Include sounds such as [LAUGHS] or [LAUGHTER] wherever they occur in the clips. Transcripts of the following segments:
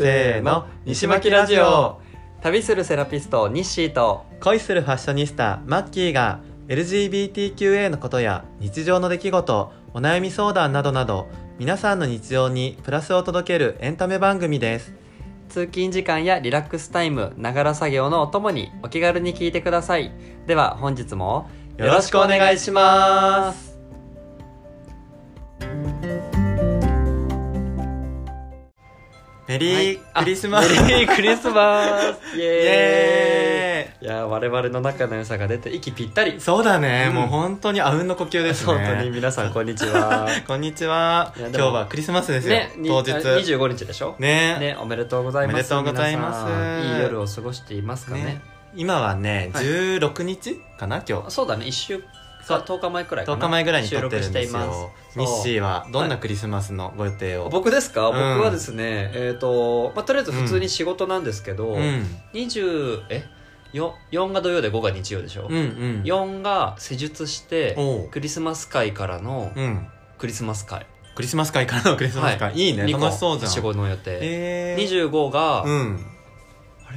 せーの西巻ラジオ。旅するセラピストニッシーと。恋するファッショニスタマッキーが LGBTQA のことや日常の出来事お悩み相談などなど皆さんの日常にプラスを届けるエンタメ番組です。通勤時間やリラックスタイムながら作業のお供にお気軽に聞いてください。では本日もよろしくお願いしますメリークリスマス。あメリークリスマス。イイ。エエーイ。いや我々の仲の良さが出て息ぴったり。そうだね、うん。もう本当にあうんの呼吸ですね。本当に皆さんこんにちは。こんにちは。[LAUGHS] い今日はクリスマスですよ、ねに当日。あ25日でしょ？ね。ねおめでとうございますおめでとうございます。いい夜を過ごしていますかね。ね。今はね、はい。16日かな今日。そうだね。1週そう10日前くらいかな。10日前ぐらいに撮ってるんです収録していよます。ミッシーはどんなはいクリスマスのご予定を、僕ですか、うん。僕はですねえっ、と、まあ、とりあえず普通に仕事なんですけど、うん、20え？よ4が土曜で5が日曜でしょ、うんうん。4が施術しておう。クリスマス会からのうん。クリスマス会、クリスマス会からのクリスマス会、、はい。いね。2個楽しそうじゃん。仕事の予定、えー、25が、うん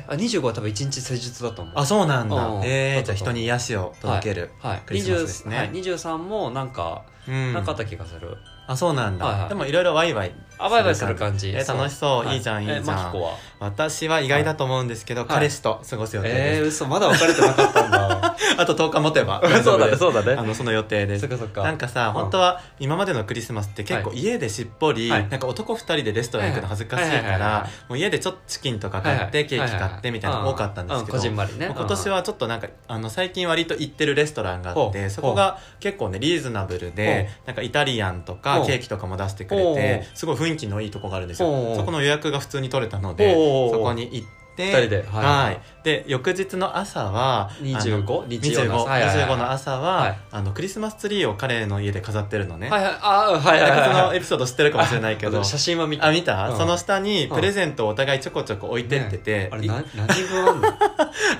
あれ？あ25は多分1日施術だと思う。あそうなんだ。うんえー、じゃあ人に癒しを届ける、はい、クリスマスですね。20はい、23もなんか、うん。なかった気がする。あそうなんだ、はいはい。でもいろいろワイワイあバイバイする感じ。えー楽しそう。い。いじゃんいいじゃん。えマキコは？私は意外だと思うんですけど、はい。彼氏と過ごす予定えー、です、嘘。まだ別れてなかったんだ [LAUGHS] あと10日持てばそうだねうそうだね。あのその予定です。そっかそっか。なんかさ、うん本当は今までのクリスマスって結構は家でしっぽり、はい。なんか男2人でレストラン行くの恥ずかしいからはいもう家でちょっとチキンとか買って、ケーキ買ってみたいなの多かったんですけど、うこじんね。今年はちょっとなんかあの最近割と行ってるレストランがあってそこが結構ねリーズナブルでなんかイタリアンとかケーキとかも出してくれほてう。すごい雰囲気のいいとこがあるんですよ。そこの予約が普通に取れたのでそこに行って二人ではい。はいで翌日の朝はあの 25? 日曜の25朝はいはいはい。25の朝は、はい。あのクリスマスツリーを彼の家で飾ってるのね、はい。はいあはいはいはい。なんかそのはいエピソード知ってるかもしれないけど。あ写真は見たあ見た、うん。その下にうん。プレゼントをお互いちょこちょこ置いてってて、いあれな何分あんの？[LAUGHS]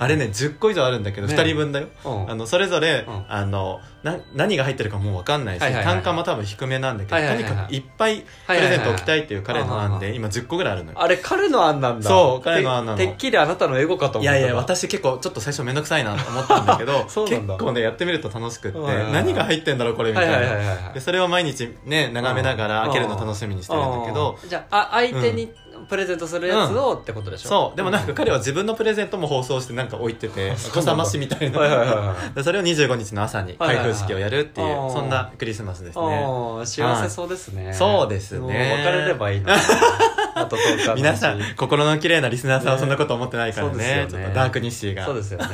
あれね10個以上あるんだけど、ね2人分だよ。うん。あのそれぞれ、うん。あのな何が入ってるかもう分かんないし、はいはいはい単価も多分低めなんだけど、はいはいはいはい。とにかくいっぱいプレゼント置きたいっていう彼の案で、はい今10個ぐらいあるのよ。あれ彼の案なんだ。そう彼の案なの。ててっきりあなたのエゴかと思った。いやいや私結構ちょっと最初面倒くさいなと思ったんだけど [LAUGHS] 結構ねやってみると楽しくって、何が入ってんだろうこれみたいいはいはいそれを毎日ね眺めながら開けるの楽しみにしてるんだけど、うんじゃああ相手にプレゼントするやつをってことでしょ？そう。でもなんか彼は自分のプレゼントも放送してなんか置いてて [LAUGHS] そうなんだ。かさ増しみたいな、はいはいはいはい。でそれを25日の朝に開封式をやるっていう、はいはいはいそんなクリスマスですね。ああ幸せそうですね、そうですね。もう別れればいいな。[LAUGHS] あと10日のうち。皆さん心の綺麗なリスナーさんはそんなこと思ってないからね。ねそうですよね。ちょっとダークニッシーが。そうですよね。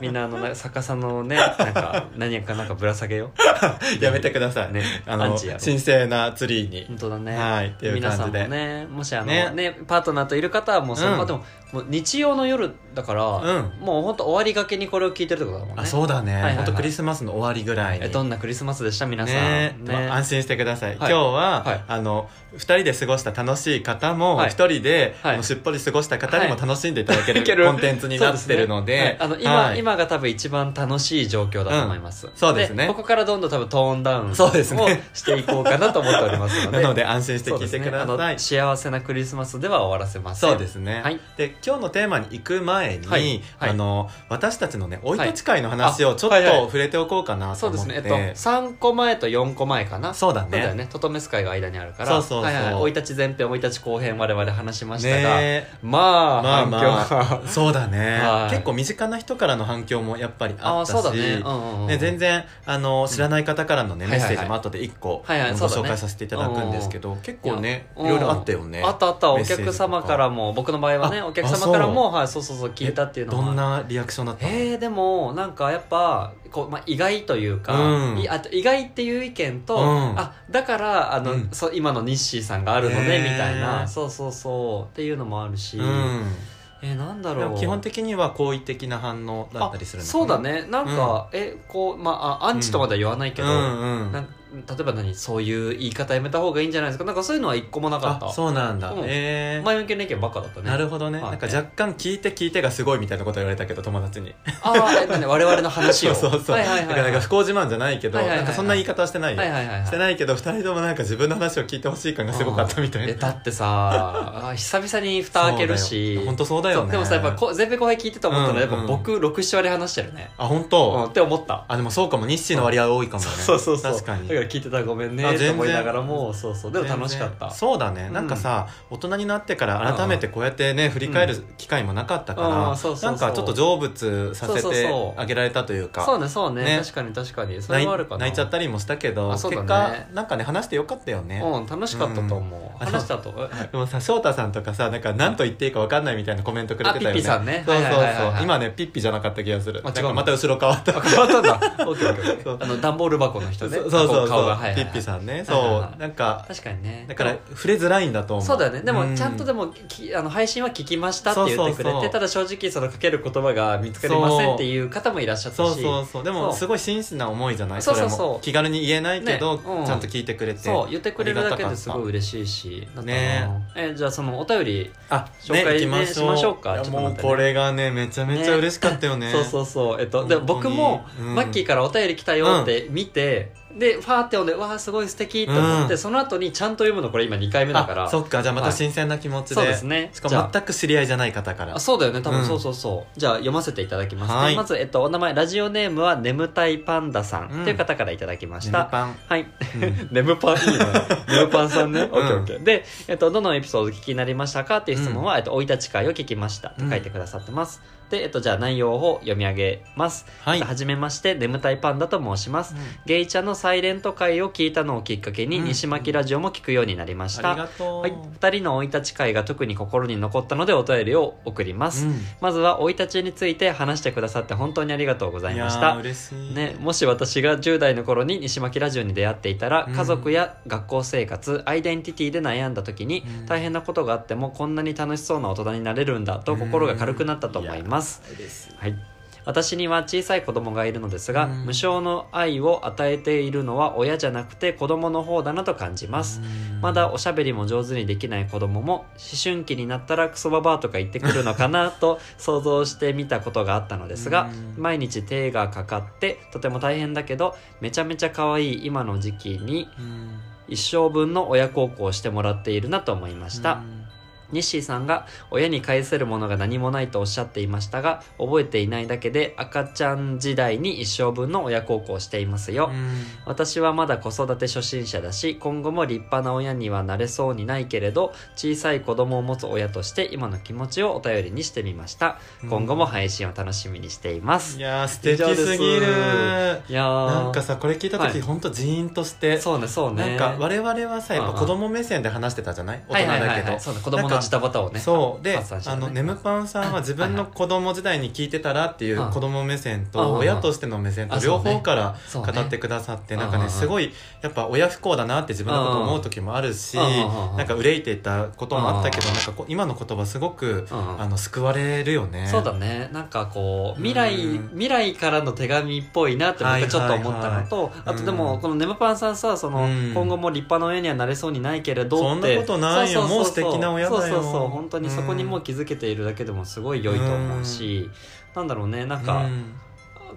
みんなあのな [LAUGHS] 逆さのねなんか何かなんかぶら下げよやめてください、ね。あのアンチやろ神聖なツリーに。本当だね。はい。っていう皆さん感じでもねもしあのね。ねパートナーといる方はもうその、うんまあでももう日曜の夜だから、うん。もう本当終わりがけにこれを聞いてるってことだもんね。あそうだね、はいはいはい。ほんとクリスマスの終わりぐらいに。えどんなクリスマスでした？皆さん。ね。まあ安心してください、今日は、はい。あの2人で過ごした楽しい方も、はい。1人で、はい。あのしっぽり過ごした方にもはい。楽しんでいただける [LAUGHS] いける。コンテンツになってるのでそうすね。はい。あの今、はい。今が多分一番楽しい状況だと思います、うん。そうですね。ここからどんどん多分トーンダウンをそうですね。していこうかなと思っておりますので。[LAUGHS] なので安心して聞いてください。あの幸せなクリスマスでは終わらせません。そうですね、はい。で今日のテーマに行く前に、はいはい。あの私たちのね生い。立ち会の話をちょっはいあはいはい。と触れておこうかなとそう思って、ですね。えっと3個前と4個前かな。そうだね。そうだよね。トトメス会が間にあるから。そうそうそう。はいはい生い。立ち前編生い立ち後編我々話しましたが、ね。まあまあまあ。そうだね、[LAUGHS] はい。結構身近な人からの反響もやっぱりあったし。そうだね,、うんうんうんね、全然あの知らない方からのね、うんメッセージも後で1個、ご紹介させていただくんですけど、結構ねいろいろあったよね。あったあった。お客様からも僕の場合はねあお客様からもはいそうそうそう聞いたっていうのはどんなリアクションだったの、えー、でもなんかやっぱこう、まあ、意外というか、うん。いあと意外っていう意見と、うん。あだからあの、うん。そう今のニッシーさんがあるのねへー。みたいな。そうそうそうっていうのもあるし、うん。えーなんだろう。基本的には好意的な反応だったりするそうだね。なんか、えこうまああアンチとまでは言わないけど、うんうん。なん例えば何そういう言い方やめた方がいいんじゃないですか？なんかそういうのは一個もなかった。あそうなんだ、うん。え。ー前向きな意見ばっかだったね。なるほどね、はい。なんか若干聞いて聞いてがすごいみたいなこと言われたけど友達に。ああえ何我々の話を。[LAUGHS] そうそうそう、はいはいはいはい。だからなんか不幸自慢じゃないけど、はいはいはいなんかそんな言い方はしてないよ、はいはいはいはい。してないけど二人ともなんか自分の話を聞いてほしい感がすごかったみたいな。えだってさあ久々に蓋開けるし。本当そうだよね。でもさやっぱこ前編後輩聞いてて思ったのは、うんやっぱ僕67割話してるね、あ本うん、当、って思った。あでもそうかも。日誌の割合多いかもね、そうそうそう。確かにだから聞いてたらごめんねと思いながらもそうそう。でも楽しかった。そうだね、うん。なんかさ大人になってから改めてこうやってね、振り返る機会もなかったから、うんなんかちょっと成仏させてあげられたというか。そうねそうね。ね。確かに確かに。そ泣いれはあるかな。泣いちゃったりもしたけど、あそうだ結ね果なんかね話してよかったよね、うん楽しかったと思う、うん。話したと？え [LAUGHS] でもさ翔太さんとかさなんか何と言っていいか分かんないみたいなコメントくれてたよね。あピッピさんね。そうそうそう、今ねピッピじゃなかった気がする。また後ろ変わった。あ変わったんだ。[LAUGHS] オッケーオッケー。あの段ボール箱の人ね。そうそうそう顔が。はいはいはい。ピッピさんね。はいはいそはい。う。なんか確かにね。だから触れづらいんだと思う。そうだよね。でもうん。ちゃんとでもきあの配信は聞きましたって言ってくれてそうそうそうただ正直そのかける言葉が見つかりませんっていう方もいらっしゃったし。そうそうそう。でそう。もすごい真摯な思いじゃない？そうそうそう。れも。気軽に言えないけど、ね。うん。ちゃんと聞いてくれて。そう言ってくれるだけですごいい嬉しいしだったな。ね。えじゃあそのお便りあ紹介しましょうか。いやちょっと待ってね。もうこれがねめちゃめちゃ嬉しかったよね。[LAUGHS] そうそうそう。えっとで本当に。僕もうん。マッキーからお便り来たよって見てでファーって読んでわあすごい素敵って思ってうん。その後にちゃんと読むのこれ今2回目だから。あそっか。じゃあまた新鮮な気持ちで、そうですね。しかじゃあ。も全く知り合いじゃない方から。あそうだよね。多分、うん。そうそうそう。じゃあ読ませていただきますね、はい。まず、えっと、お名前ラジオネームは眠たいパンダさんうん。という方からいただきました、ネムパン。はい。うん。[LAUGHS] ネムパンいいな [LAUGHS] ネムパンさんね、オッケーうんオッケー。で、えっと、どのエピソードお聞きになりましたかっていう質問は、えっと、生い立ち会を聞きましたと書いてくださってます、で、えっと、じゃあ内容を読み上げます。はい、はじめまして眠たいパンダと申します。ゲイチャのサイレント会を聞いたのをきっかけに、うん。西巻ラジオも聞くようになりましあたりがとう、はい、2人の生い立ち会が特に心に残ったのでお便りを送ります、うん。まずは生い立ちについて話してくださって本当にありがとうございました。嬉しい。ね、もし私が10代の頃に西巻ラジオに出会っていたら、うん家族や学校生活アイデンティティで悩んだ時に、うん。大変なことがあってもこんなに楽しそうな大人になれるんだと心が軽くなったと思います、うんいや嬉しいはい、私には小さい子供がいるのですが、うん。無償の愛を与えているのは親じゃなくて子供の方だなと感じます、うん。まだおしゃべりも上手にできない子供も思春期になったらクソババアとか言ってくるのかなと [LAUGHS] 想像してみたことがあったのですが、うん。毎日手がかかってとても大変だけどめちゃめちゃ可愛い今の時期にうん。一生分の親孝行をしてもらっているなと思いました、うんニッシーさんが親に返せるものが何もないとおっしゃっていましたが覚えていないだけで赤ちゃん時代に一生分の親孝行をしていますよ、うん。私はまだ子育て初心者だし今後も立派な親にはなれそうにないけれど小さい子供を持つ親として今の気持ちをお便りにしてみました、うん。今後も配信を楽しみにしています。いやー素敵すぎる。いやー。なんかさこれ聞いたはい。時本当ジーンとしてそうねそうね。なんか我々はさやっぱ子供目線で話してたじゃない？大人だけどはいはい。そうね子供のジタバタをねそう。で、ね。あのネムパンさんは自分の子供時代に聞いてたらっていううん。子供目線うんと親としての目線と両方から語ってくださってなんかねすごいやっぱ親不幸だなって自分のこと思う時もあるしなんか憂いていたこともあったけどうんなんか今の言葉すごくあの救われるよね。そうだね。なんかこう未来、うん。未来からの手紙っぽいなって僕ちょっと思ったのと、あとでも、うんこのネムパンさんさその、うん。今後も立派な親にはなれそうにないけれどって。そんなことないよ。もう素敵な親だよそうそうそう本当にそこにもう気づけているだけでもすごい良いと思うし、なんだろうねなんか、うん。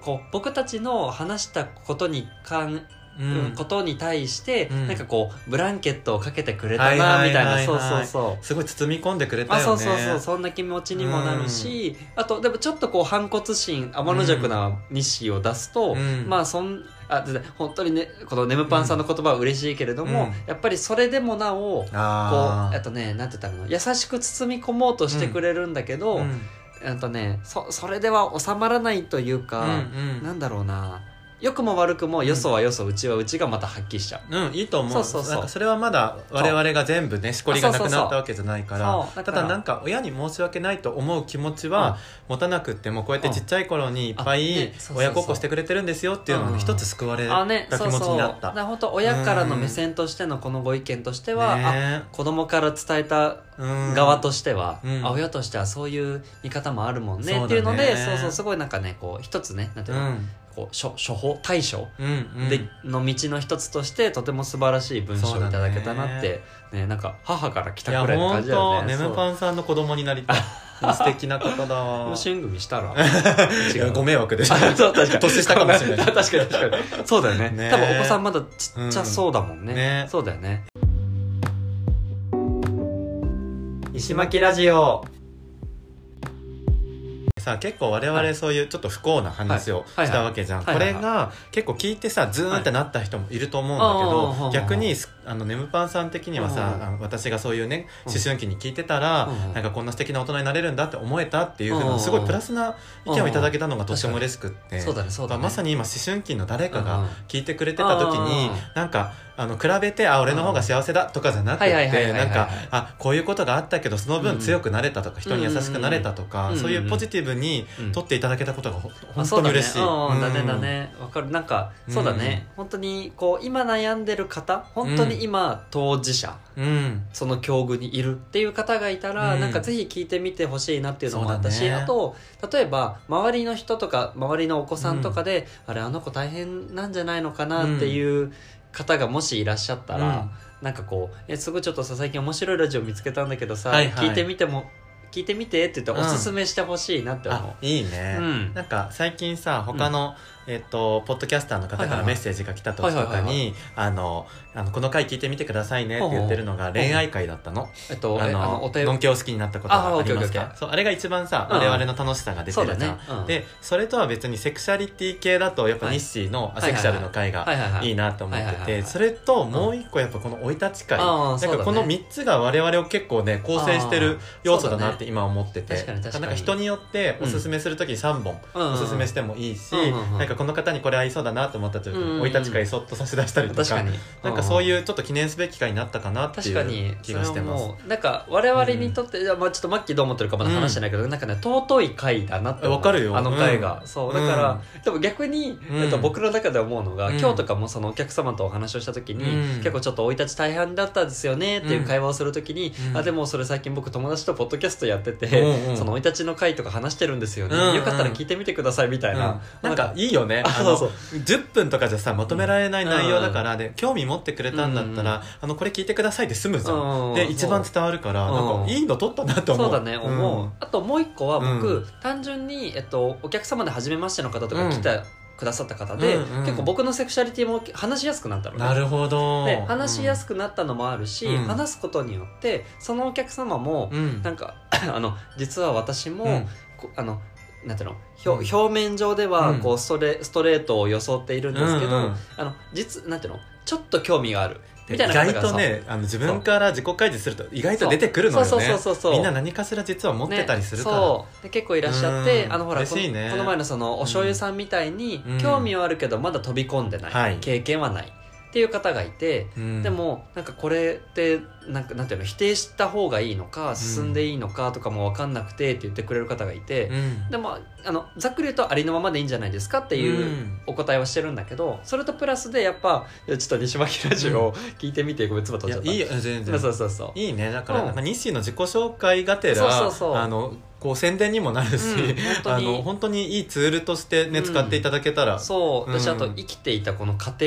こう僕たちの話したことに関うん。ことに対して、うん。なんかこうブランケットをかけてくれたはいなはいみたいな、そうそうそう。すごい包み込んでくれたあよね。そうそうそうそんな気持ちにもなるし、あとでもちょっとこう反骨心天の弱な日誌を出すと、うん。まあそんあで本当にねこのネムパンさんの言葉は嬉しいけれども、うん。やっぱりそれでもなおこうあとねなんて言ったの優しく包み込もうとしてくれるんだけど、うん。あとねそそれでは収まらないというか、うんうん。なんだろうな良くも悪くもよそはよそ、うちはうちがまた発揮しちゃう。うん、いいと思う。そうそうそう。なんかそれはまだ我々が全部ねしこりがなくなったわけじゃないかそうらただなんか親に申し訳ないと思う気持ちは持たなくってもこうやってちっちゃい頃にいっぱあいねそうそうそう。親孝行してくれてるんですよっていうのうん。に一つ救われた気持ちになった。そうそう。だ本当親からの目線としてのこのご意見としては、あね子供から伝えたうん。側としては、うん。あ親としてはそういう見方もあるもんねっていうのでそうそうすごいなんかねこう一つねなんていうの、うんこう処処方対処うんうん。での道の一つとしてとても素晴らしい文章をいただけたなってねなんか母から来たくらいの感本じだよね。さんの子供になりたい。素敵な方だわ養子縁組したら。[LAUGHS] ご迷惑でし年下かもしれない。[LAUGHS] 確かに確かに。そうだよね。ね。多分お子さんまだちっちゃそうだもんね,、うん。ねそうだよね。石巻ラジオさ結構我々そういうちょっと不幸な話をしたわけじゃん、これが結構聞いてさズーンってなった人もいると思うんだけど、ー。逆にすあのネムパンさん的にはさ、うん。私がそういうねうん。思春期に聞いてたら、うん。なんかこんな素敵な大人になれるんだって思えたっていうふううんなすごいプラスな意見をいただけたのがとっても嬉しくって、そうだねそうだね。まさに今思春期の誰かがうん。うん聞いてくれてた時に、うん。なんかあの比べてあ俺の方が幸せだとかじゃなくてなんかあこういうことがあったけどその分強くなれたとか、人に優しくなれたとか、うん。そういうポジティブにうん。取っていただけたことがほ本当に嬉しい。うんだねうん。だねわかる。なんかそうだね、本当にこう今悩んでる方本当に今当事者うん。その境遇にいるっていう方がいたら、うん。なんかぜひ聞いてみてほしいなっていうのもあったし、ねあと例えば周りの人とか周りのお子さんとかで、あれあの子大変なんじゃないのかなっていう方がもしいらっしゃったら、なんかこう「えすごいちょっとさ最近面白いラジオ見つけたんだけどさ、はいはい。聞いてみても聞いてみて」って言ってうん。おすすめしてほしいなって思う。あいいね、うん。なんか最近さ他の、えっとポッドキャスターの方からメッセージが来た時とかに「あのあのこの回聞いてみてくださいね」って言ってるのが恋愛会だったの。えっと、えああののんけを好きになったことあがありますか？そうあれが一番さ、うん我々の楽しさが出てるじゃん、ね、うん。でそれとは別にセクシャリティ系だとやっぱはい。日誌のセクシャルの回がはいはいなと思っててそれともう一個やっぱこの生い立ち会あーなんかこの3つが我々を結構ね構成してる要素だなって今思ってて。ねなんか人によっておすすめする時に3本うんおすすめしてもいいしうんうんうん。なんかこの方にこれ合いそうだなと思った時うん。うんうんに生い立ち会そっと差し出したりとか確かに。なんかそうういうちょっと記念すべき回になったかなっていう気がしてます。なんか我々にとって、いやまあちょっとマッキーどう思ってるかまだ話してないけど、なんかね尊い回だなってかるよ。あの回が、うんそうだから、うん。でも逆に、うん。えっと、僕の中で思うのが、うん。今日とかもそのお客様とお話をした時に、うん。結構ちょっと生い立ち大変だったんですよねっていう会話をする時に、うん。あでもそれ最近僕友達とポッドキャストやってて、うんうん。その生い立ちの回とか話してるんですよね、うんうんよかったら聞いてみてくださいみたいな、うん。なんかいいよね。ああのそう10分とかじゃさ求められない内容だからで興味持ってくれたんだったうんらあのこれ聞いてくださいで済むじゃうんんで一番伝わるからうんなんかいいの取ったなと思う。そうだね思う、あともう一個は僕、うん。単純に、えっと、お客様で初めましての方とか来た、くださった方で、うんうん結構僕のセクシャリティも話しやすくなったのね。なるほど。で話しやすくなったのもあるし、うん。話すことによってそのお客様も、うん。なんか [CLEARS THROAT] あの実は私も、うん。こあのなんていうの？表,、うん。表面上ではうん。こうストレストレートを装っているんですけど、うんうんあの実なんていうの？ちょっと興味がある。でみたいな意外とねあの自分から自己開示すると意外と出てくるのよね。そうそうそうそうみんな何かしら実は持ってたりするから、ね。そう。で結構いらっしゃってうん。あのほらね。この前のそのお醤油さんみたいに、うん。興味はあるけどまだ飛び込んでない、はい。経験はない。っていう方がいて、うん。でもなんかこれってなんかなんていうの否定した方がいいのか進んでいいのかとかも分かんなくてって言ってくれる方がいて、うん。でもあのざっくり言うとありのままでいいんじゃないですかっていううん。お答えはしてるんだけどそれとプラスでやっぱちょっと西巻ラジオを聞いてみてごめんつばっちゃった。やいいよ全然。そうそうそういいね。だから、うん。なんか日誌の自己紹介がてらそうそうそう。あのこう宣伝にもなるし、うん本当に。あの本当にいいツールとしてね、うん使っていただけたら。そう。私うん。あと生きていたこの過程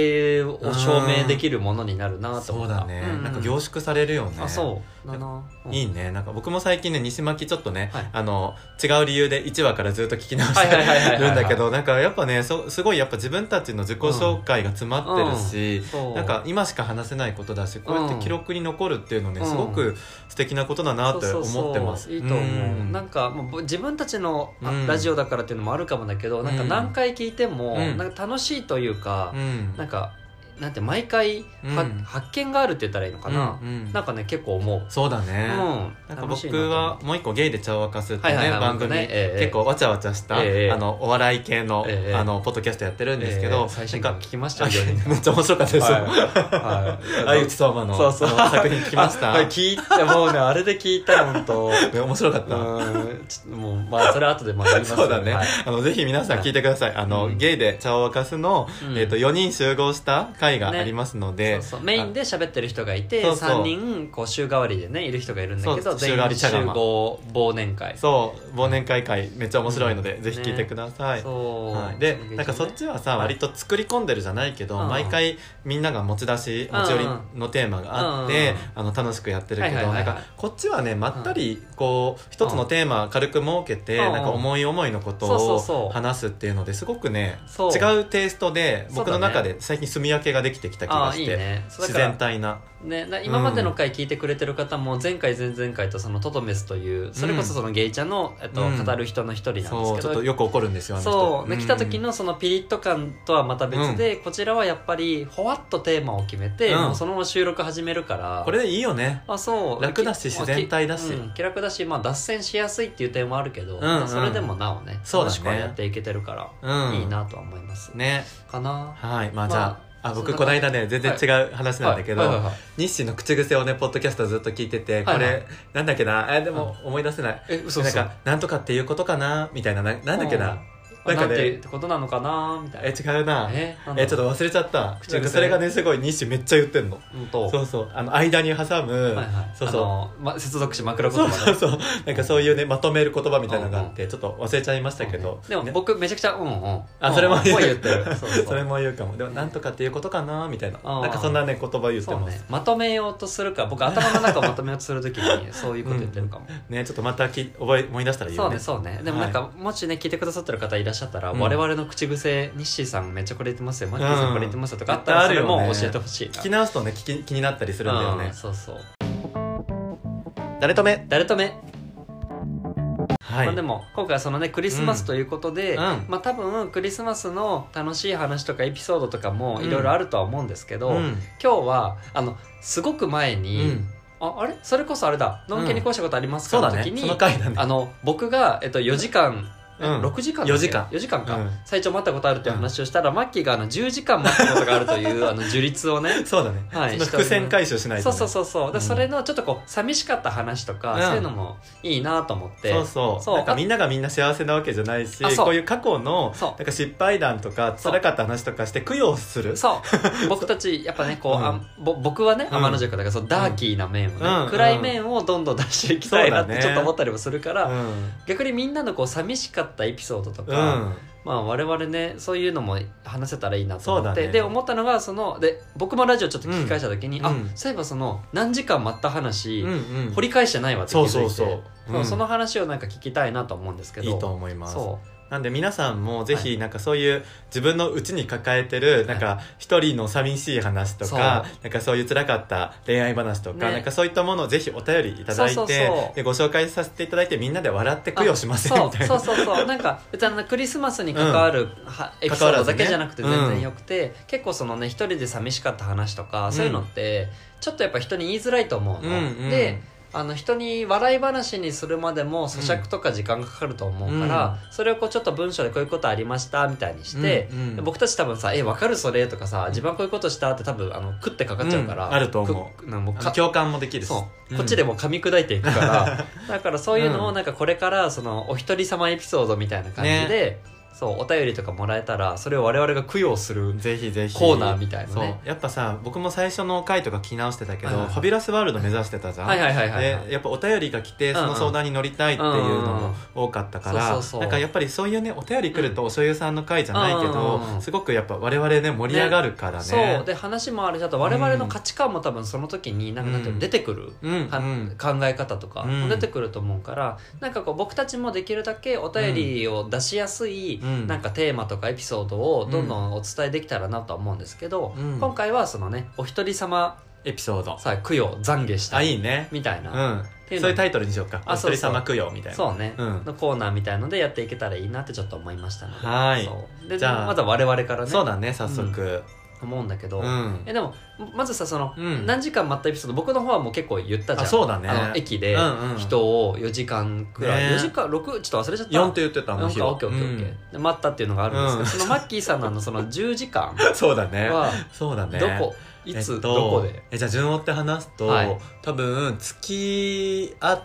を証明できるものになるなとそう思った。だね、うんうん。なんか凝縮されるよね。あそう。だな、うん。いいね。なんか僕も最近ね西巻ちょっとね、はい。あの違う理由で1話からずっと聞き直してるんだけどなんかやっぱねそすごいやっぱ自分たちの自己紹介が詰まってるし、そう。なんか今しか話せないことだしこうやって記録に残るっていうのね、うん。すごく素敵なことだなって思ってます。いいと思う、ん。なんかもうぼ自分たちのラジオだからっていうのもあるかもだけど、なんかうん。何回聞いても、うん。なんか楽しいというかう、ん。なんかなんて毎回は、うん。発見があるって言ったらいいのかな、うんうん。なんかね結構思う、そうだね、うん。なんか楽しいな僕はもう一個ゲイで茶を沸かすってね、はいはいはい番組、僕ね。ええ結構わちゃわちゃした、ええあのお笑い系の,、ええあのポッドキャストやってるんですけど、えー最新なんか回聞きましたあよ4人めっちゃ面白かったです。よ、はい。[LAUGHS] 相内相馬のそうそう。あの作品聞きました。あはい聞いてもうねあれで聞いたら本当ね [LAUGHS] 面白かった、うん。ちょっともうまあそれは後でまた言いますそうだね、はい。あのぜひ皆さん聞いてください。あの、うん。ゲイで茶を沸かすの、うん。えっと4人集合した回がありますので、そうそう。メインで喋ってる人がいてそうそう。3人こう週替わりでねいる人がいるんだけど全員週替わり茶集釜合忘年会。そう忘年会会めっちゃ面白いので、ぜひ聞いてください、そう、はい、でなんかそっちはさ、はい。割と作り込んでるじゃないけど、うん。毎回みんなが持ち出しうん持ち寄りのテーマがあって、うんあの楽しくやってるけど、はいはいはいはい。なんかこっちはねまったりこう一つのテーマ軽く設けて、うん。なんか思い思いのことを話すっていうのですごくね違うテイストで僕の中で最近住み分けができてきた気あがしてあいいね。自然体な。ね、な今までの回聞いてくれてる方も前回前々回とそのトトメスというそれこそそのゲイちゃんの、えっとうん。語る人の一人なんですけど、ちょっとよく怒るんですよそうでん。来た時のそのピリッと感とはまた別で、こちらはやっぱりほわっとテーマを決めて、うん。もうそのまま収録始めるから。これでいいよね。あそう。楽だしき自然体だし。うん気楽だし、まあ、脱線しやすいっていう点もあるけど、んまあそれでもなおねそうだね。楽しくはやっていけてるから、うん。いいなとは思います、ね。かな。はい。まあまあじゃあ,、あ僕この間ね全然違う話なんだけど、日誌の口癖をねポッドキャストずっと聞いててこれ、なんだっけな？えでも思い出せない、え嘘嘘。なんかなんとかっていうことかな？みたいなななんだっけな、うんなんかねてってことなのかなみたいな。え違うな。ええなんだちょっと忘れちゃった。口癖なんかそれがねすごい日誌めっちゃ言ってんの。うんとそうそうあの間に挟む、はいはい、そうそう。ま、接続詞枕言葉ねそうそうそう。なんかそういうねまとめる言葉みたいなのがあって、ちょっと忘れちゃいましたけど、でもね。僕めちゃくちゃうんうんあそれもう。ん言う言ってる。そうそう。[LAUGHS] それも言うかも。でもなんとかっていうことかなみたいな。うんなんかそんなね言葉言ってそうますね。まとめようとするか僕頭の中をまとめようとするときに [LAUGHS] そういうこと言ってるかも、ねちょっとまたき覚え思い出したら言そううねねそうね。でもなんか、もしね聞いてくださってる方いらっしゃったら、うん。我々の口癖日誌さんめっちゃこれ言ってますよ。マッキーさんこれ言ってますよとかあったらそれも教えてほしいな。聞き直すとね聞き気になったりするんだよね。うんそうそう。誰とめ？誰とめ？はい。まあ、でも今回はそのねクリスマスということで、うん。うん。まあ多分クリスマスの楽しい話とかエピソードとかもいろいろあるとは思うんですけど、うん。今日はあのすごく前うに、ん。ああれ？それこそあれだ「のんけにこうしたことありますか?」の時に、その回だね。あの僕が、えっと、4時間うん。6時間だっけ？4時間。4時間か、うん。最長待ったことあるっていう話をしたら、マッキーがあの10時間待ったことがあるというあの樹立をね [LAUGHS] そうだね、はいその伏線回収しないと、ね、そうそうそうそう。で、うん。それのちょっとこう寂しかった話とか、うん。そういうのもいいなと思って。そうそう。そう。なんかみんながみんな幸せなわけじゃないしあそう。こういう過去のそう。なんか失敗談とかそう。辛かった話とかして供養する。そう。[LAUGHS] 僕たちやっぱねこう、うん。あぼ僕はねうん。天の塾だからそのダーキーな面をね、うん。暗い面をどんどん出していきたいなってそうだねちょっと思ったりもするから、うん。逆にみんなのこう寂しかったエピソードとうか、ん。まあ我々ねそういうのも話せたらいいなと思って、そうだね。で思ったのがそので僕もラジオちょっと聞き返した時に、あうん。うんそういえばその何時間待った話、うんうん。掘り返してないわって気づいてそうそうそう。うん。その話をなんか聞きたいなと思うんですけど。いいと思います。そなんで皆さんもぜはひなんかそういう自分の内に抱えてるなんか一人の寂しい話とかなんかそういう辛かった恋愛話とかね。なんかそういったものをぜひお便りいただいてでご紹介させていただいてみんなで笑って供養しませんみたいな。そうそうそう [LAUGHS] なんか別にクリスマスに関わる、はエピソードだけじゃなくて全然よくて、結構そのね一人で寂しかった話とか、そういうのってちょっとやっぱ人に言いづらいと思うの、であの人に笑い話にするまでも咀嚼とか時間がかかると思うから、それをこうちょっと文章でこういうことありましたみたいにして、うんうんで僕たち多分さ「えわかるそれ?」とかさ「自分はこういうことした?」って多分あの食ってかかっちゃうから、うん。あると思くなんかも共感もできるし。そう、ん。こっちでもう噛み砕いていくから [LAUGHS] だからそういうのをなんかこれからそのお一人様エピソードみたいな感じで、そうお便りとかもらえたらそれを我々が供養するぜひぜひコーナーみたいなそう。ねやっぱさ僕も最初の回とか聞き直してたけど、はいはいファビュラスワールド目指してたじゃん、はいはいはいはいはい。でやっぱお便りが来てその相談に乗りたいっていうのも多かったから、うんうんそうそうそうなんかやっぱりそういうねお便り来るとお醤油さんの回じゃないけど、うんうんすごくやっぱ我々ね盛り上がるからね。そう。で話もある。しあと我々の価値観も多分その時になんかなんて出てくる、考え方とかうん出てくると思うから、なんかこう僕たちもできるだけお便りを出しやすい、うんなんかテーマとかエピソードをどんどんお伝えできたらなとは思うんですけど、うん。今回はそのねお一人様エピソード。さあ供養懺悔したあいいね。みたいな、うん。そういうタイトルにしようか。お一人様供養みたいな。そうね、うん。のコーナーみたいのでやっていけたらいいなってちょっと思いましたのではい。じゃあ。まずは我々からね。そうだね早速思うんだけど、うん、えでもまずさその、うん。何時間待ったエピソード僕の方はもう結構言ったじゃん。あそうだね。あの駅でうんうん。人を4時間くらい、ね。4時間6ちょっと忘れちゃった？4って言ってたあの日4かはオッケーオッケーオッケー、うん。で待ったっていうのがあるんですけど、うん。そのマッキーさんのあのその10時間 [LAUGHS] そうだね。はそうだね。どこ、いつ、えっとどこで？えじゃあ順を追って話すと、はい。多分付き合っ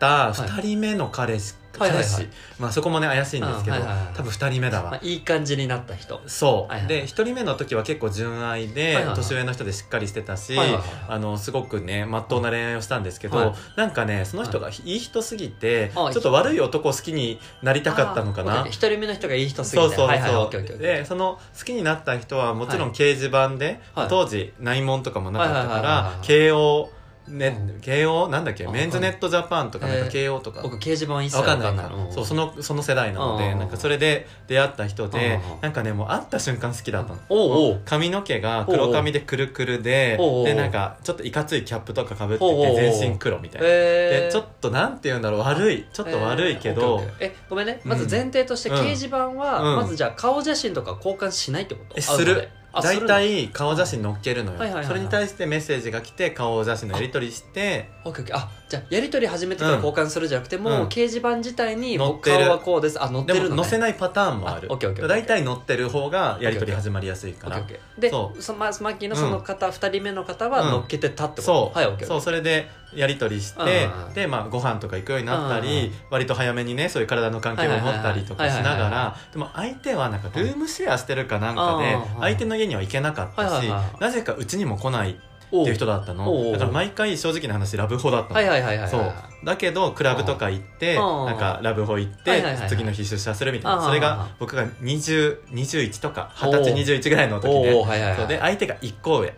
った2人目の彼氏、はい。彼氏、はいはい。まあそこもね怪しいんですけど、うんはいはいはい。多分2人目だわ、まあ、いい感じになった人。そう、はいはいで1人目の時は結構純愛で、はいはいはい。年上の人でしっかりしてたし、はいはいはいあのすごくねまっとうな恋愛をしたんですけど、はい。なんかねその人がい。い人すぎて、はいちょっと悪い男を好きになりたかったのかな。あーオッケーオッケー一人目の人がいい人すぎて。そうそうそう、はいはいでその好きになった人はもちろはい。ん掲示板で、はい。当時内門とかもなかったからはい慶応ねうん。慶応なんだっけ？あメンズネットジャパンとかなんえー。か慶応とか。僕掲示板一切わかんない。かうん。そうそのその世代なのでうんなんかそれで出会った人でうんなんかねもう会った瞬間好きだったの。髪の毛が黒髪でくるくるででなんかちょっといかついキャップとかかぶってて全身黒みたいな。えでちょっとなんて言うんだろう。悪い。ちょっと悪いけどえごめんね。まず前提としてうん。掲示板は、うん。まずじゃあ顔写真とか交換しないってこと？えする大体顔写真載っけるのはいはいはいはい。よそれに対してメッセージが来て顔写真のやり取りして。オッケーオッケーあじゃあやり取り始めてからうん。交換するじゃなくてもう、うん。掲示板自体に載ってる。僕顔はこうです。あ載ってでるの、ね、も載せないパターンもある。あオッケーオッケーオッケー大体載ってる方がやり取り始まりやすいから。オッケーオッケーでそそマッキーのその方、二人目の方はうん乗っけてたってこと、そう、はいオッケーそうそれでやり取りして、うん。うんでまあご飯とか行くようになったうんり、うん。割と早めにねそういう体の関係を持ったりとかしながはいはいはいらでも相手はなんかルームシェアしてるかなんかでうんうん相手の家には行けなかったしなぜかうちにも来ないっていう人だったの。だから毎回正直な話ラブホだったの、はいはいはいはいはい。そうだけどクラブとか行ってうん。なんかラブホ行って次の日出社するみたいうん。なそれが僕が2021とか20歳おう21ぐらいの時おでそう。で相手が1個上。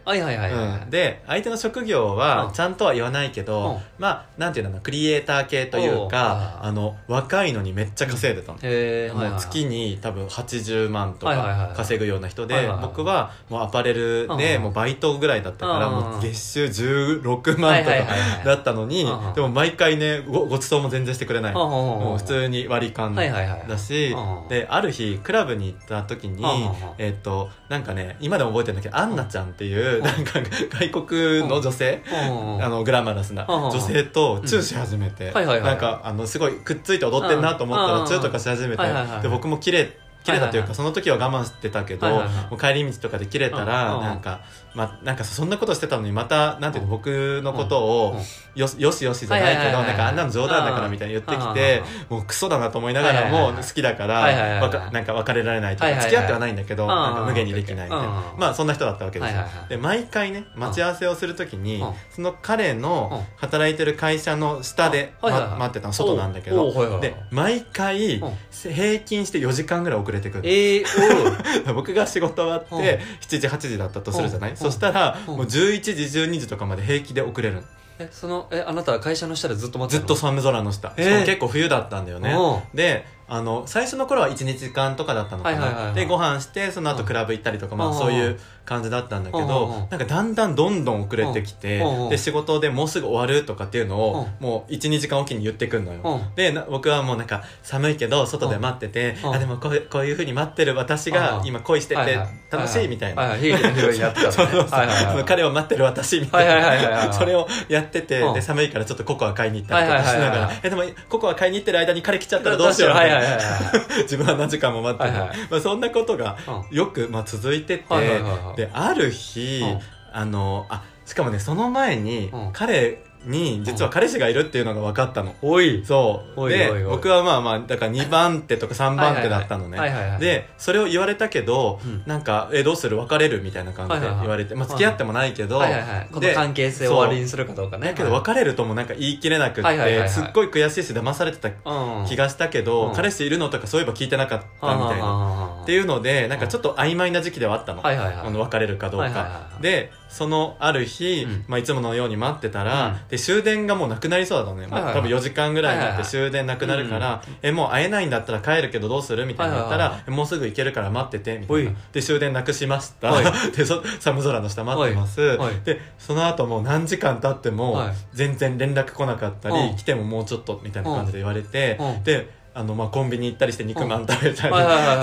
で相手の職業うん。はちゃんとは言わないけど、うん。まあなんていうのかなクリエイター系というかあの若いのにめっちゃ稼いでたの、月に多分80万とか稼ぐような人で、僕はもうアパレルでうん。もうバイトぐらいだったからうん。もう月収16万とかはい。だったのにうん。でも毎回ねごごちそうも全然してくれない。普通に割り勘だしうんである日クラブに行った時にえっとなんかね今でも覚えてるんだけどアンナちゃんっていううんなんか外国の女性あのグラマラスな女性とチューし始めて、なんかあのすごいくっついて踊ってんなと思ったらチューとかし始めて、で僕も綺麗綺麗だというか、その時は我慢してたけど、はいはいはい。もう帰り道とかで切れたら、なんか、ま、なんかそんなことしてたのにまたなんていうの、僕のことを、よしよしよしじゃないけど、なんかあんなの冗談だからみたいに言ってきて、もうクソだなと思いながらも好きだから、わかなんか別れられないとか、付き合ってはないんだけど、うんなんか無限にできないみたいな、うんまあそんな人だったわけですよ、で毎回ね待ち合わせをするときに、うん。その彼の働いてる会社の下で、ま待ってたの外なんだけど。で毎回、うん。平均して4時間ぐらい遅れてくるええおう。[LAUGHS] 僕が仕事終わって7時8時だったとするじゃない、う。んそしたらう。んもう11時12時とかまで平気で遅れる。えそのえあなたは会社の下でずっと待ってずっと寒空の下、えー。しかも結構冬だったんだよね。う。であの最初の頃は12時間とかだったのかな、はいはいはいはいでご飯してその後クラブ行ったりとか、まあ、う。んそういう感じだったんだけどなんかだんだんどんどん遅れてきてで仕事でもうすぐ終わるとかっていうのをもう12時間おきに言ってくんのよ。うん。でな僕はもうなんか寒いけど外で待っててうん。あでもこうこういうふうに待ってる私がうん今恋してて楽しいみたいな。彼を待ってる私みたいな。いそれをやっててうん。で寒いからちょっとココア買いに行ったりとかしながら。えでもココア買いに行ってる間に彼来ちゃったらどうしようみたいな。自分は何時間も待ってて、はいはい。まあ、そんなことがよくまあ続いてて、である日、うん。あのあしかもねその前に、うん。彼に実は彼氏がいるっていうのが分かったの、おいそうおいでおいおい僕はまあまあだから2番手とか3番手だったのね、でそれを言われたけど、うんなんか「えどうする別れる?」みたいな感じで言われて、まあ、付き合ってもないけど、こので関係性を終わりにするかどうかねだけど別れるともなんか言い切れなくって、すっごい悔しいし騙されてたうん気がしたけど、うん彼氏いるのとかそういえば聞いてなかったみたいな。ってういうのでなんかちょっと曖昧な時期ではあったの,、はいはいはいあの別れるかどうか、でそのある日、うん。まあ、いつものように待ってたら、うん。で終電がもうなくなりそうだったのね、まあはいはい。はい多分4時間ぐらいになって終電なくなるから、えもう会えないんだったら帰るけどどうするみたいな言ったら、はいはいはえもうすぐ行けるから待っててみたいな。で終電なくしました、はい。[LAUGHS] でそ寒空の下待ってます、でその後もう何時間経ってもはい。全然連絡来なかったり、うん。来てももうちょっとみたいな感じで言われて、うん。であのまあコンビニ行ったりして肉まん食べたり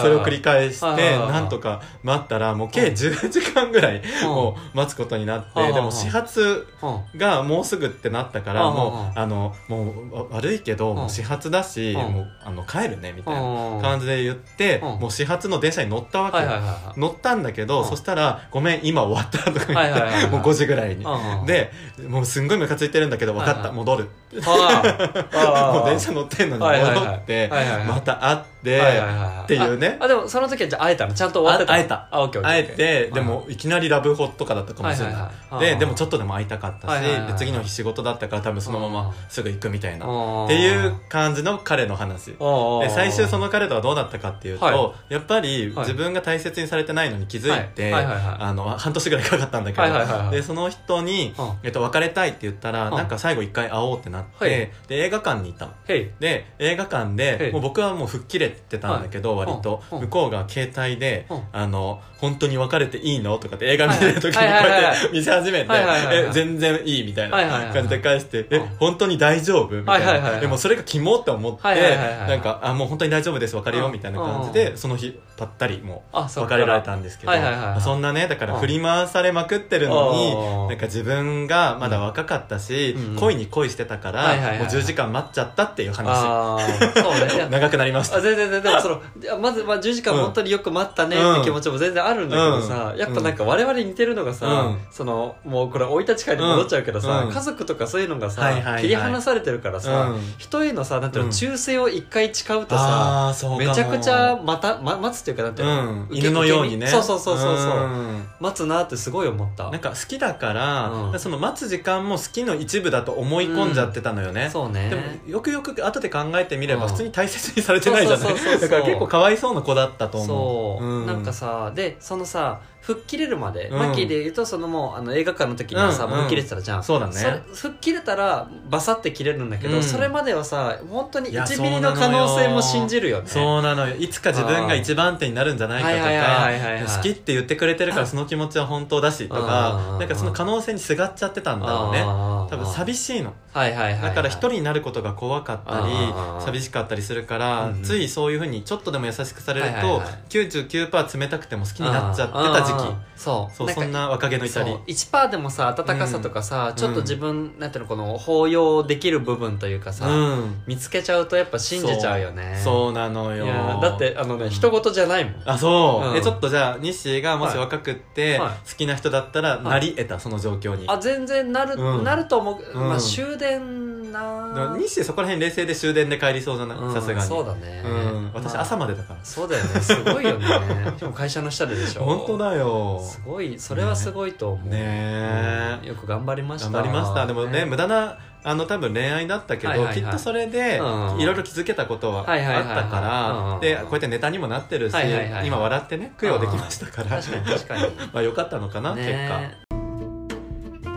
それを繰り返してなんとか待ったらもう計10時間ぐらいうん。もう待つことになっうん。てでも始発うん。がもうすぐってなったからうん。もうあのもうわ悪いけど始発だしうん。もうあの帰るねみたいなうん。感じで言ってうん。もう始発の電車に乗ったわけ乗ったんだけどうん。そしたら「ごめん今終わった」とか言ってもう5時ぐらいに。でもうすんごいムカついてるんだけど分かった。戻る。[LAUGHS] もう電車乗ってんのに戻ってはいはいはい。また会ってはいはいはいはい。っていうね。ああでもその時はじゃあ会えたの？ちゃんと終わってた会えた。あオッケーオッケー会えてでもいきなりラブホとかだったかもしれはい。はいなはいい。ででもちょっとでも会いたかったしはいはいはいはい。で次の日仕事だったから多分そのまますぐ行くみたいな。っっていう感じの彼の話。で最終そのの彼とはどうなったかっていうと、はやっぱりはい。自分が大切にされてないのに気づいて、半年ぐらいかかったんだけど、はいはいはいはい。でその人に、うん。えっと、別れたいって言ったら、うん。なんか最後一回会おうってなって、はい。で映画館に行ったで映画館でもう僕はもう吹っ切れてたんだけど、はい。割と、向こうが携帯で、うん。あの本当に別れていいの？とかって映画見てる時にこうやって見せ始めてえ全然いいみたいな感じで返してえうん。本当に大丈夫？みたいな。いでもそれがキモって思ってなんかあもう本当に大丈夫です別れよううんみたいな感じでその日ぱったりもう別れられたんですけどそんなねだからうん。振り回されまくってるのにうんなんか自分がまだ若かったしうん恋に恋してたからもう10時間待っちゃったっていう話。[LAUGHS] 長くなりました。あ全然でもそのまず、まあ、10時間本当によく待ったねって気持ちも全然あるんだけどさ、うんやっぱなんか我々に似てるのがさ、うんそのもうこれ生い立ち会に戻っちゃうけどさ、うん家族とかそういうのがさ、はいはいはい切り離されてるからさ、うん人へのさなんていうの、忠誠を一回誓うとさうかもめちゃくちゃまた、ま、待つっていうかなんていうの、うん犬のようにねそうそうそうそうそう、ん待つなってすごい思ったなんか好きだから、うんその待つ時間も好きの一部だと思い込んじゃってたのよね、そうねでもよくよく後で考えてみれば普通に大切にされてないじゃないそうそうそう。だから結構かわいそうな子だったと思そう、う、なんかさでそのさ吹っ切れるまで、うん。マッキーで言うとそのもうあの映画館の時にはさ、うんもう吹っ切れてたじゃん。そうだね。それ吹っ切れたらバサって切れるんだけど、うん。それまではさ本当にいや1ミリの可能性も信じるよね。そうなのよ。いつか自分が一番手になるんじゃないかとはい。はいはいはいはいか好きって言ってくれてるからその気持ちは本当だしとかうんなんかその可能性にすがっちゃってたんだろうね多分寂しいのはいはいはいはいだから一人になることが怖かったり寂しかったりするからうんうんついそういうふうにちょっとでも優しくされるはいはいとはい99%冷たくても好きになっちゃってた時あー。期そうかそうそんな若気の至り。そう。1%でもさ温かさとかさ、ちょっと自分、なんていうのこの包容できる部分というかさ、うん。見つけちゃうとやっぱ信じちゃうよね。そう。なのよ。だってあのね人事じゃないもん。あそう、うん。えちょっとじゃあニッシーがもし若くってはい。好きな人だったらい。なり得たその状況に、あ全然なる、うん。なると思う、うん。まあ終電なニッシーそこら辺冷静で終電で帰りそうじゃない？うん。さすがに。そうだね、うん、私まあ。朝までだから、そうだよね。すごいよね。[LAUGHS] しかも会社の下ででしょ。本当だよすごいそれはすごいと思う。ね。えうんよく頑張りました。頑張りました。でもね無駄なあの多分恋愛だったけど、はいはいはい。きっとそれでうん。いろいろ気づけたことはあったからうん。でこうやってネタにもなってるし、はいはいはい。今笑ってね供養できましたから確かに。確かにまあよかったのかな、ね。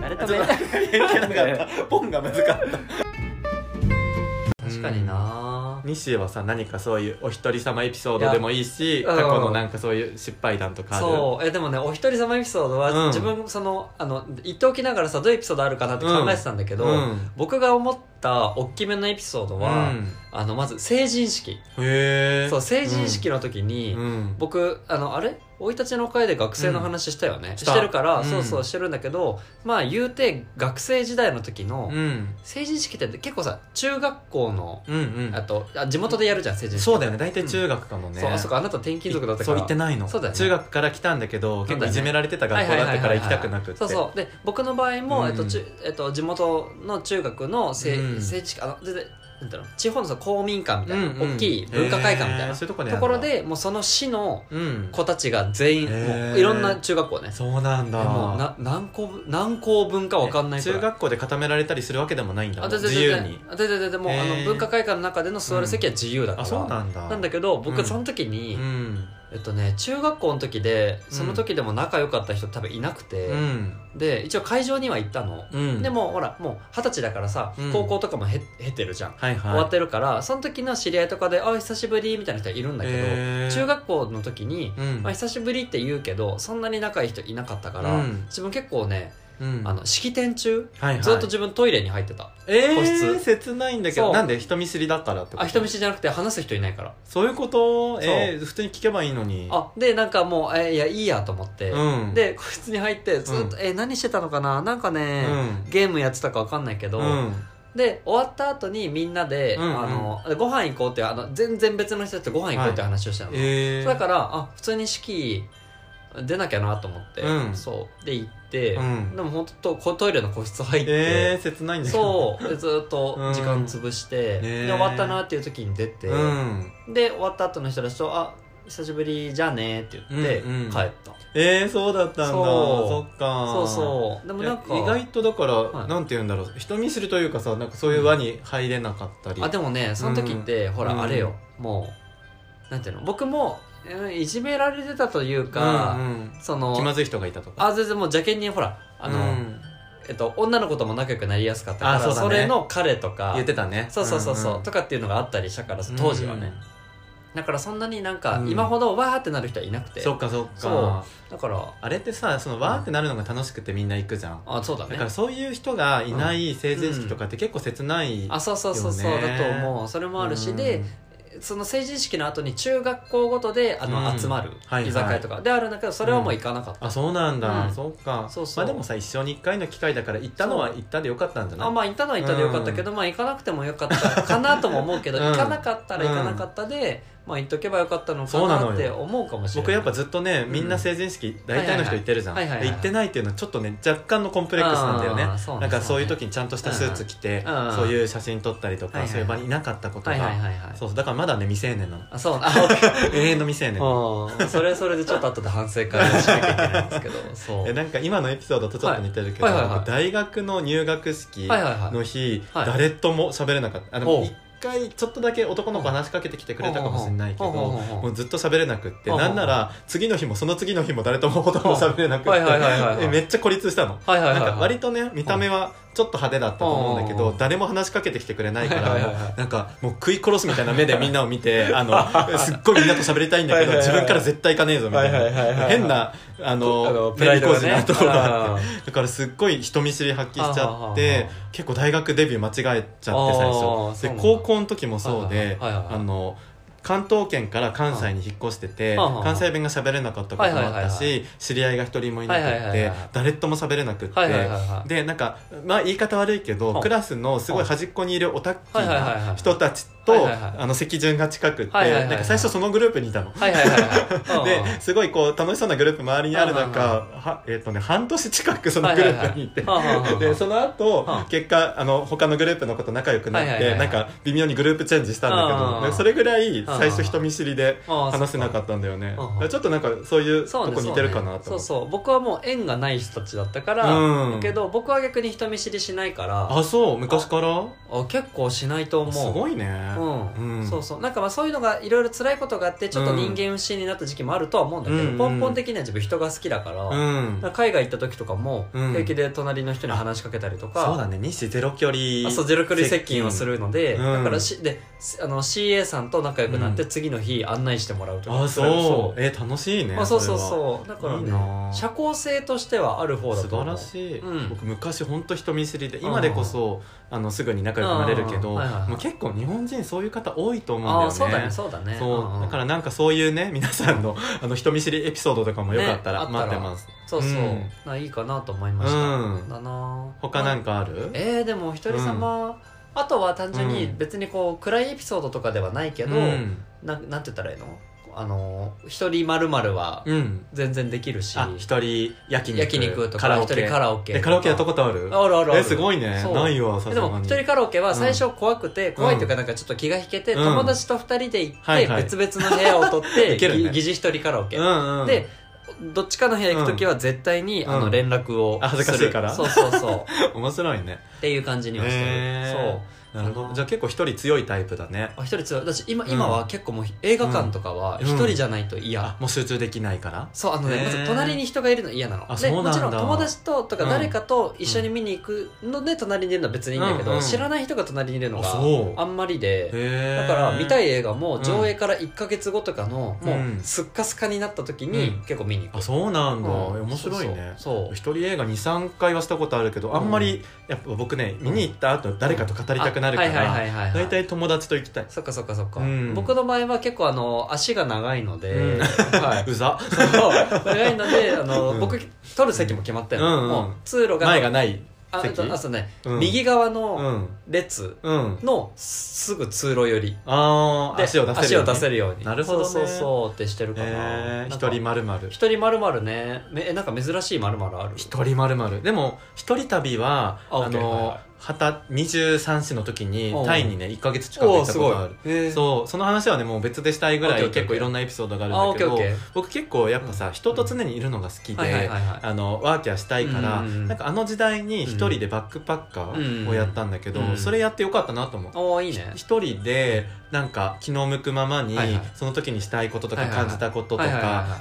誰とも。結果ちょっとなかったポンが難かった。確かにな西はさ何かそういうお一人様エピソードでもいいし過去のなんかそういう失敗談とかある？そう。えでもねお一人様エピソードは、うん。自分そのあの言っておきながらさどういうエピソードあるかなって考えてたんだけど、うん。僕が思った大きめのエピソードは、うん。あのまず成人式。へえそう成人式の時に、うん。僕あのあれ？生い立ちの会で学生の話したよね、ん。してるから、うん。そうそうしてるんだけどまあ言うて学生時代の時のうん。成人式って結構さ中学校のうんうん。あとあ地元でやるじゃん成人式そうだよね。大体中学かもね、そうあそこあなた転勤族だったかそうら行ってないの。そうだよね。中学から来たんだけど結構いじめられてた学校だったから行きたくなくって。そうそう。で僕の場合も、うん。えっとちゅえっと、地元の中学のせ、うん政治家あの全然なんだろう地方のさ公民館みたいな、うんうん。大きい文化会館みたいなへー。そういうとこでやとるんだ。ころでもうその市のうん。子たちが全員、へー。もういろんな中学校ね。そうなんだ。でもうな何校何校分か分かんないくら。い中学校で固められたりするわけでもないんだ。あ自でででで由にででででもうあへー。の文化会館の中での座る席は自由だから、あそうなんだ。なんだけどうん。僕その時に、うんえっとね中学校の時でその時でも仲良かった人多分いなくて、うん。で一応会場には行ったの、うん。でもほらもう二十歳だからさ、うん。高校とかもへ経てるじゃん、はいはい。終わってるからその時の知り合いとかで「あ久しぶり」みたいな人いるんだけど、中学校の時に、うんまあ、久しぶりって言うけどそんなに仲いい人いなかったから、うん。自分結構ねうんあの式典中、はいはい。ずっと自分トイレに入ってた。え個ー、室。切ないんだけどなんで人見知りだからってこと？あ人見知りじゃなくて話す人いないから。そういうこと？えー、普通に聞けばいいのに。あでなんかもうえいやいいやと思って、うん。で個室に入ってずっと、うん。え何してたのかな？なんかね、うん。ゲームやってたか分かんないけど、うん。で終わった後にみんなで、うんうん。あのご飯行こうってあの全然別の人たちとご飯行こうって話をしたの、えー、だからあ普通に式出なきゃなと思って、うん。そう。で行って、うん。でも本当こトイレの個室入って、えー、切ないんだけど。そう。でずっと時間潰して、うんねで終わったなっていう時に出て、うん。で終わった後の人たちと「あ久しぶりじゃあね」って言ってうんうん。帰った、えー、そうだったんだ。そう。そっか。そうそう。でもなんかえ意外とだから、はい。なんて言うんだろう。人見知りというかさなんかそういう輪に入れなかったり、あでもねその時って、ほら、うんあれよ。もうなんていうの？僕も、うんいじめられてたというか、うんうん。その気まずい人がいたとか。あ全然もう邪険にほらあの、うん。えっと、女の子とも仲良くなりやすかったからあそね。れの彼とか言ってたね。そうそうそうそう、んん。とかっていうのがあったりしたから当時はね、だからそんなになんかうん。今ほどわーってなる人はいなくて、そっかそっか。だからあれってさそのわーってなるのが楽しくてみんな行くじゃん、あそうだね。だからそういう人がいない成人式とかって結構切ない、あそうそうそうそうだと思う。それもあるし、うん。でその成人式の後に中学校ごとであの、うん。集まるはいはい。居酒屋とかであるんだけどそれはもう行かなかった、あそうなんだ、うん。そっか。そうそう。まあでもさ一生に一回の機会だから行ったのは行ったでよかったんじゃない？あまあ行ったのは行ったでよかったけど、まあ行かなくてもよかったかなとも思うけど、うん。行かなかったら行かなかったで、まあ行っとけばよかったのかなって思うかもしれない。僕やっぱずっとねみんな成人式大体の人行ってるじゃん。行ってないっていうのはちょっとね若干のコンプレックスなんだよね。なんかそういう時にちゃんとしたスーツ着てそういう写真撮ったりとかそういう場にいなかったことがはいそうだからまだね未成年なの。あそう。あ永遠の未成年うん。それそれでちょっと後で反省会をしなきゃいけないんですけど。[LAUGHS] そう。えなんか今のエピソードとちょっと似てるけど、大学の入学式の日、はい誰とも喋れなかった。あの一回ちょっとだけ男の子話しかけてきてくれたかもしれないけどもうずっと喋れなくってなんなら次の日もその次の日も誰ともほとんど喋れなくってめっちゃ孤立したのなんか割とね見た目はちょっと派手だったと思うんだけどうん。誰も話しかけてきてくれないからなんかもう食い殺すみたいな目でみんなを見てあの [LAUGHS] すっごいみんなと喋りたいんだけど自分から絶対行かねえぞみたいない変なああののプライドがねメリコージなところが。あっあてだからすっごい人見知り発揮しちゃって結構大学デビュー間違えちゃって最初。で高校の時もそうであの関東圏から関西に引っ越しててはあはあ関西弁が喋れなかったこともあったし知り合いが一人もいなくってはい誰とも喋れなくってでなんかまあ言い方悪いけどはあ。クラスのすごい端っこにいるオタッキーない人たちとはいはいはい。あの席順が近くってなんか最初そのグループにいたの。はいはいはいはい。ですごいこう楽しそうなグループ周りにある中はは、えっとね、半年近くそのグループにいて、でその後、はあ結果あの他のグループの子と仲良くなって、なんか微妙にグループチェンジしたんだけああどでそれぐらい最初人見知りでああ話せなかったんだよね。ちょっとなんかそういうとこ似てるかなとそう,、そう僕はもう縁がない人たちだったから、うん。だけど僕は逆に人見知りしないからああそう。昔から？結構しないと思う。すごいねうん。うん。そうそう。なんかまあそういうのがいろいろ辛いことがあってちょっと人間不信になった時期もあるとは思うんだけど、うん根本的には自分人が好きだから,、うん。海外行った時とかもうん。平気で隣の人に話しかけたりとか、そうだね。日誌ゼロ距離あそうゼロ距離接近をするので、うん。だからしであの CA さんと仲良くなって、う次の日案内してもらうとかあそう。え楽しいねあそうそうう。そうだからねな。社交性としてはある方だ素晴と思う。らしい、うん。僕昔本当人見知りで今でこそあのすぐに仲良くなれるけど、うんはいはいはい。もう結構日本人そういう方多いと思うんだよね。ああそうだねそうだね。そう、んん。だからなんかそういうね [LAUGHS] 皆さんのあの人見知りエピソードとかもよかったら待ってます、そうそう、うん。ないいかなと思いました、うん。だな。他なんかある、えー、でもお一人様、あとは単純にうん。別にこう暗いエピソードとかではないけど、うん。ななんて言ったらいいの？あの一人まるはうん。全然できるし、あ一人焼肉焼肉とかカラオケ。一人カラオケえカラオケやったことある？あるあるある。えすごいね。そう。ないわさすでも一人カラオケは最初怖くて、怖いというかなんかちょっと気が引けて、うん。友達と二人で行って、はいはい。別々の部屋を取って [LAUGHS] いけるね。ぎ疑似一人カラオケ、うんうんでどっちかの部屋行く時は絶対に、あのうん。連絡をあ恥ずかしいから？するそうそうそう。[LAUGHS] 面白いね。っていう感じにはしてる、へー。そうなるほど。じゃあ結構一人強いタイプだね。あ一人強い。私今,、うん。今は結構もう映画館とかはうん一人じゃないと嫌、あもう集中できないから？そうあのねまず隣に人がいるの嫌なの。あでそうなんだ。もちろん友達ととかうん誰かと一緒に見に行くので隣にいるのは別にいいんだけど、知らない人が隣にいるのあがあんまりで。へだから見たいい映画も上映から1か月後とかのもうすっかすかになった時にうん。結構見に行く、あそうなんだ、うん。面白いね。そうそう一人映画23回はしたことあるけどあんまりやっぱ僕ね見に行った後誰かと語りたくなるかあはいはいはらいはいはい。大体友達と行きたい。そっかそっかそっか、うん。僕の場合は結構あの足が長いので、うん。はい。うざ。長いのであの、うん。僕取る席も決まってるの、うんうん。もう通路が前がないあ席？あそうね、うん。右側うのん。列うん。のすぐ通路寄り。でああ足を出せる足を出せるるように。なるほどね。そうそうそうってしてるかな,、えなんか一人まるまる一人まるまるね。めえなんか珍しいまるまるある。一人まるまるでも一人旅はあの23歳の時にタイにね1か月近く行ったことある。そうその話はねもう別でしたいぐらい結構いろんなエピソードがあるんだけど僕結構やっぱさ人と常にいるのが好きであのワーキャーしたいからなんかあの時代に一人でバックパッカーをやったんだけどうんそれやってよかったなと思う。おおいいね。一人でなんか気の向くままにはいはい。その時にしたいこととか感じたこととかは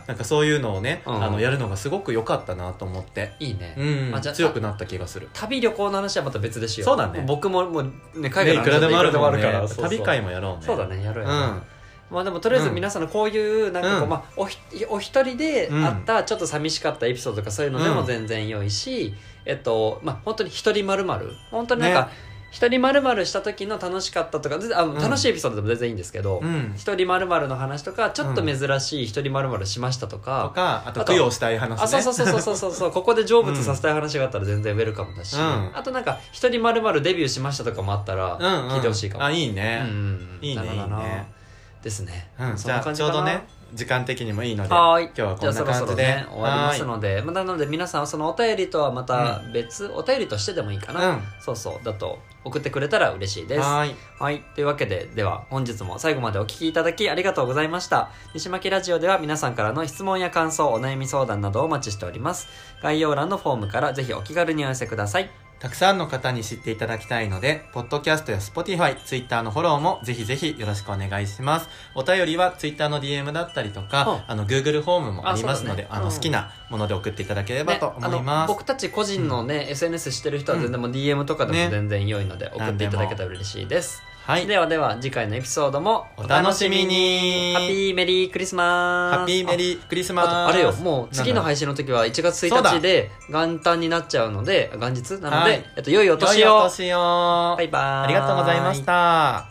いなんかそういうのをねうん。あのやるのがすごく良かったなと思って。いいね、うん。あ強くなった気がする。旅旅行の話はまた別でしよう。そうだね。僕ももうね海外の話ねいくらでもあるもんねから。旅会もやろうね。そうだねやろううやろう、ん。まあでもとりあえず皆さんのこういうなんかこう、うん。まあおひお一人でうんあったちょっと寂しかったエピソードとかそういうのでもうん。全然良いし、えっとまあ本当に一人まるまる。本当になんか、ね一人まるまるした時の楽しかったとかあん。楽しいエピソードでも全然いいんですけど、うん。一人まるまるの話とかちょっと珍しい一人まるまるしましたととか、かあと供養したい話ね。あそうそうそうそうそうそうそうここで成仏させたい話があったら全然ウェルカムだし、うん。あとなんか一人まるまるデビューしましたとかもあったらうんうん。聞いてほしいかも、あいいうんねうん。いいねなるほどないねですね、うん。そんな感じかな。ょうどね時間的にもいいのではーい今日はこんなじゃあそろそ感じでろね終わりますはので、まあ、なので皆さんはそのお便りとはまた別、お便りとしてでもいいかな、うんそうそうだと送ってくれたら嬉しいですはーいはい。というわけで、では本日も最後までお聞きいただきありがとうございました。西巻ラジオでは皆さんからの質問や感想、お悩み相談などをお待ちしております。概要欄のフォームからぜひお気軽にお寄せください。たくさんの方に知っていただきたいので、ポッドキャストや Spotify、Twitter のフォローもぜひぜひよろしくお願いします。お便りは Twitter の DM だったりとか、あの Google フォームもありますので、あねうん好きなもので送っていただければと思います。の僕たち個人のね、SNS してる人は全然もう DM とかでもね全然良いので送っていただけたら嬉しいです。はい。ではでは次回のエピソードもお楽しみに。ハッピーメリークリスマスハッピーメリークリスマス。あれよ。もう次の配信の時は1月1そうだ。日で元旦になっちゃうので元日なので、はい。えっと良いお年を。良いお年を。バイバーイ。ありがとうございました。